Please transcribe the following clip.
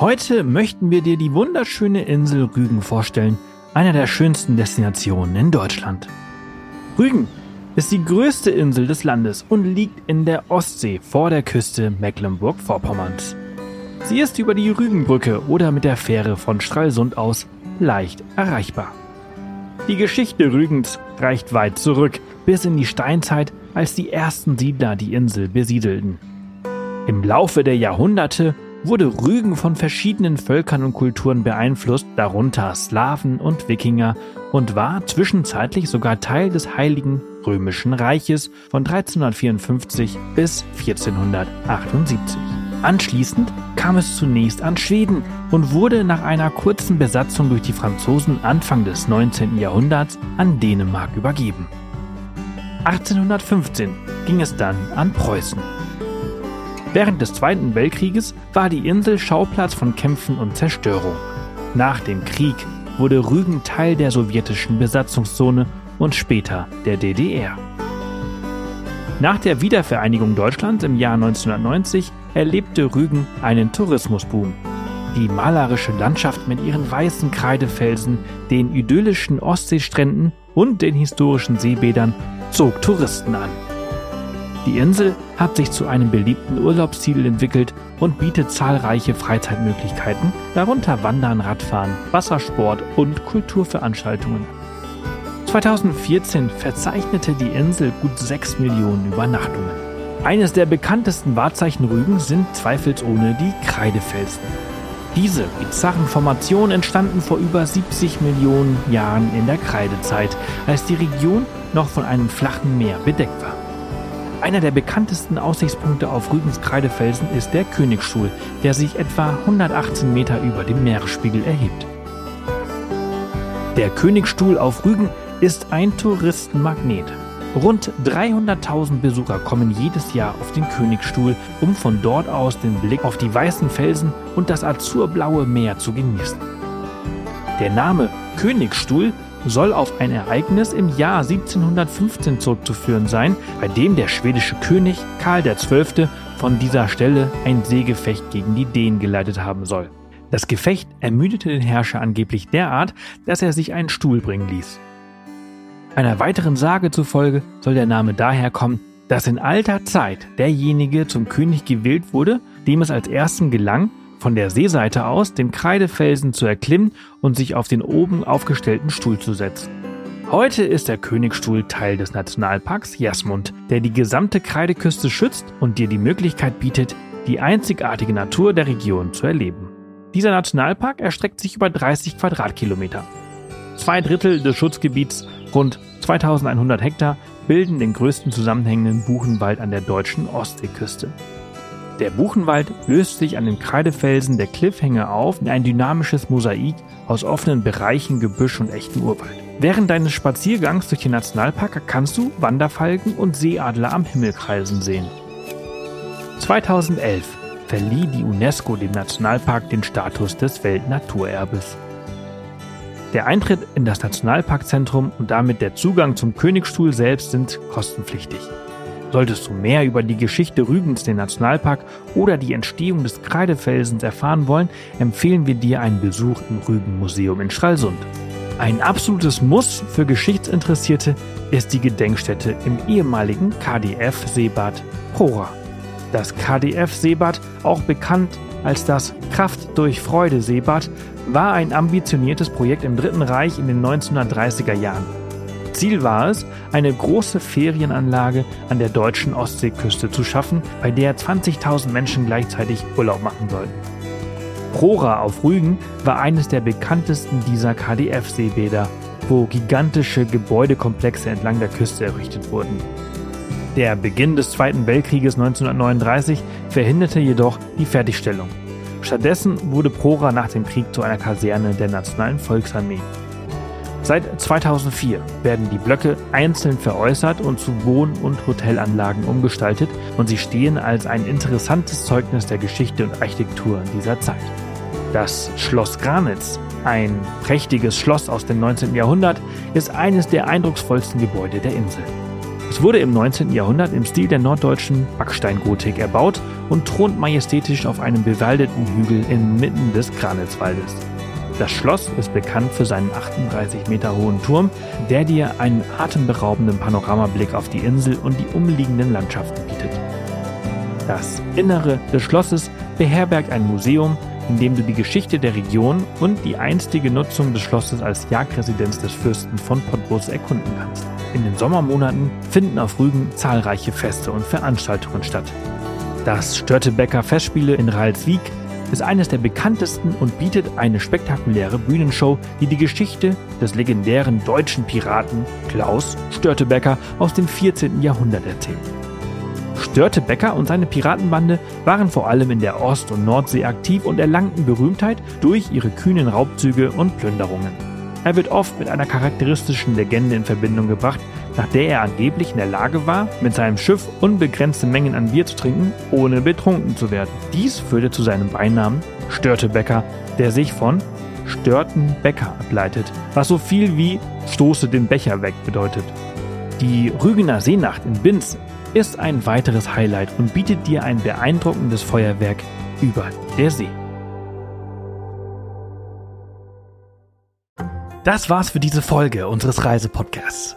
Heute möchten wir dir die wunderschöne Insel Rügen vorstellen, einer der schönsten Destinationen in Deutschland. Rügen ist die größte Insel des Landes und liegt in der Ostsee vor der Küste Mecklenburg-Vorpommerns. Sie ist über die Rügenbrücke oder mit der Fähre von Stralsund aus leicht erreichbar. Die Geschichte Rügens reicht weit zurück, bis in die Steinzeit, als die ersten Siedler die Insel besiedelten. Im Laufe der Jahrhunderte wurde Rügen von verschiedenen Völkern und Kulturen beeinflusst, darunter Slawen und Wikinger, und war zwischenzeitlich sogar Teil des Heiligen Römischen Reiches von 1354 bis 1478. Anschließend kam es zunächst an Schweden und wurde nach einer kurzen Besatzung durch die Franzosen Anfang des 19. Jahrhunderts an Dänemark übergeben. 1815 ging es dann an Preußen. Während des Zweiten Weltkrieges war die Insel Schauplatz von Kämpfen und Zerstörung. Nach dem Krieg wurde Rügen Teil der sowjetischen Besatzungszone und später der DDR. Nach der Wiedervereinigung Deutschlands im Jahr 1990 erlebte Rügen einen Tourismusboom. Die malerische Landschaft mit ihren weißen Kreidefelsen, den idyllischen Ostseestränden und den historischen Seebädern zog Touristen an. Die Insel hat sich zu einem beliebten Urlaubsziel entwickelt und bietet zahlreiche Freizeitmöglichkeiten, darunter Wandern, Radfahren, Wassersport und Kulturveranstaltungen. 2014 verzeichnete die Insel gut 6 Millionen Übernachtungen. Eines der bekanntesten Wahrzeichen Rügen sind zweifelsohne die Kreidefelsen. Diese bizarren Formationen entstanden vor über 70 Millionen Jahren in der Kreidezeit, als die Region noch von einem flachen Meer bedeckt war. Einer der bekanntesten Aussichtspunkte auf Rügens Kreidefelsen ist der Königsstuhl, der sich etwa 118 Meter über dem Meeresspiegel erhebt. Der Königsstuhl auf Rügen ist ein Touristenmagnet. Rund 300.000 Besucher kommen jedes Jahr auf den Königsstuhl, um von dort aus den Blick auf die weißen Felsen und das azurblaue Meer zu genießen. Der Name Königsstuhl soll auf ein Ereignis im Jahr 1715 zurückzuführen sein, bei dem der schwedische König Karl XII. von dieser Stelle ein Seegefecht gegen die Dänen geleitet haben soll. Das Gefecht ermüdete den Herrscher angeblich derart, dass er sich einen Stuhl bringen ließ. Einer weiteren Sage zufolge soll der Name daher kommen, dass in alter Zeit derjenige zum König gewählt wurde, dem es als ersten gelang, von der Seeseite aus den Kreidefelsen zu erklimmen und sich auf den oben aufgestellten Stuhl zu setzen. Heute ist der Königsstuhl Teil des Nationalparks Jasmund, der die gesamte Kreideküste schützt und dir die Möglichkeit bietet, die einzigartige Natur der Region zu erleben. Dieser Nationalpark erstreckt sich über 30 Quadratkilometer. Zwei Drittel des Schutzgebiets, rund 2100 Hektar, bilden den größten zusammenhängenden Buchenwald an der deutschen Ostseeküste. Der Buchenwald löst sich an den Kreidefelsen der Cliffhänge auf in ein dynamisches Mosaik aus offenen Bereichen, Gebüsch und echten Urwald. Während deines Spaziergangs durch den Nationalpark kannst du Wanderfalken und Seeadler am Himmel kreisen sehen. 2011 verlieh die UNESCO dem Nationalpark den Status des Weltnaturerbes. Der Eintritt in das Nationalparkzentrum und damit der Zugang zum Königsstuhl selbst sind kostenpflichtig. Solltest du mehr über die Geschichte Rügens, den Nationalpark oder die Entstehung des Kreidefelsens erfahren wollen, empfehlen wir dir einen Besuch im Rügenmuseum in Stralsund. Ein absolutes Muss für Geschichtsinteressierte ist die Gedenkstätte im ehemaligen KDF-Seebad Prora. Das KDF-Seebad, auch bekannt als das Kraft durch Freude Seebad, war ein ambitioniertes Projekt im Dritten Reich in den 1930er Jahren. Ziel war es, eine große Ferienanlage an der deutschen Ostseeküste zu schaffen, bei der 20.000 Menschen gleichzeitig Urlaub machen sollten. Prora auf Rügen war eines der bekanntesten dieser KDF-Seebäder, wo gigantische Gebäudekomplexe entlang der Küste errichtet wurden. Der Beginn des Zweiten Weltkrieges 1939 verhinderte jedoch die Fertigstellung. Stattdessen wurde Prora nach dem Krieg zu einer Kaserne der Nationalen Volksarmee. Seit 2004 werden die Blöcke einzeln veräußert und zu Wohn- und Hotelanlagen umgestaltet und sie stehen als ein interessantes Zeugnis der Geschichte und Architektur dieser Zeit. Das Schloss Granitz, ein prächtiges Schloss aus dem 19. Jahrhundert, ist eines der eindrucksvollsten Gebäude der Insel. Es wurde im 19. Jahrhundert im Stil der norddeutschen Backsteingotik erbaut und thront majestätisch auf einem bewaldeten Hügel inmitten des Granitzwaldes. Das Schloss ist bekannt für seinen 38 Meter hohen Turm, der dir einen atemberaubenden Panoramablick auf die Insel und die umliegenden Landschaften bietet. Das Innere des Schlosses beherbergt ein Museum, in dem du die Geschichte der Region und die einstige Nutzung des Schlosses als Jagdresidenz des Fürsten von Pottbus erkunden kannst. In den Sommermonaten finden auf Rügen zahlreiche Feste und Veranstaltungen statt. Das Störtebecker Festspiele in Ralswiek ist eines der bekanntesten und bietet eine spektakuläre Bühnenshow, die die Geschichte des legendären deutschen Piraten Klaus Störtebecker aus dem 14. Jahrhundert erzählt. Störtebecker und seine Piratenbande waren vor allem in der Ost- und Nordsee aktiv und erlangten Berühmtheit durch ihre kühnen Raubzüge und Plünderungen. Er wird oft mit einer charakteristischen Legende in Verbindung gebracht, nach der er angeblich in der Lage war, mit seinem Schiff unbegrenzte Mengen an Bier zu trinken, ohne betrunken zu werden. Dies führte zu seinem Beinamen Störtebecker, der sich von Störtenbecker ableitet, was so viel wie Stoße den Becher weg bedeutet. Die Rügener Seenacht in Binz ist ein weiteres Highlight und bietet dir ein beeindruckendes Feuerwerk über der See. Das war's für diese Folge unseres Reisepodcasts.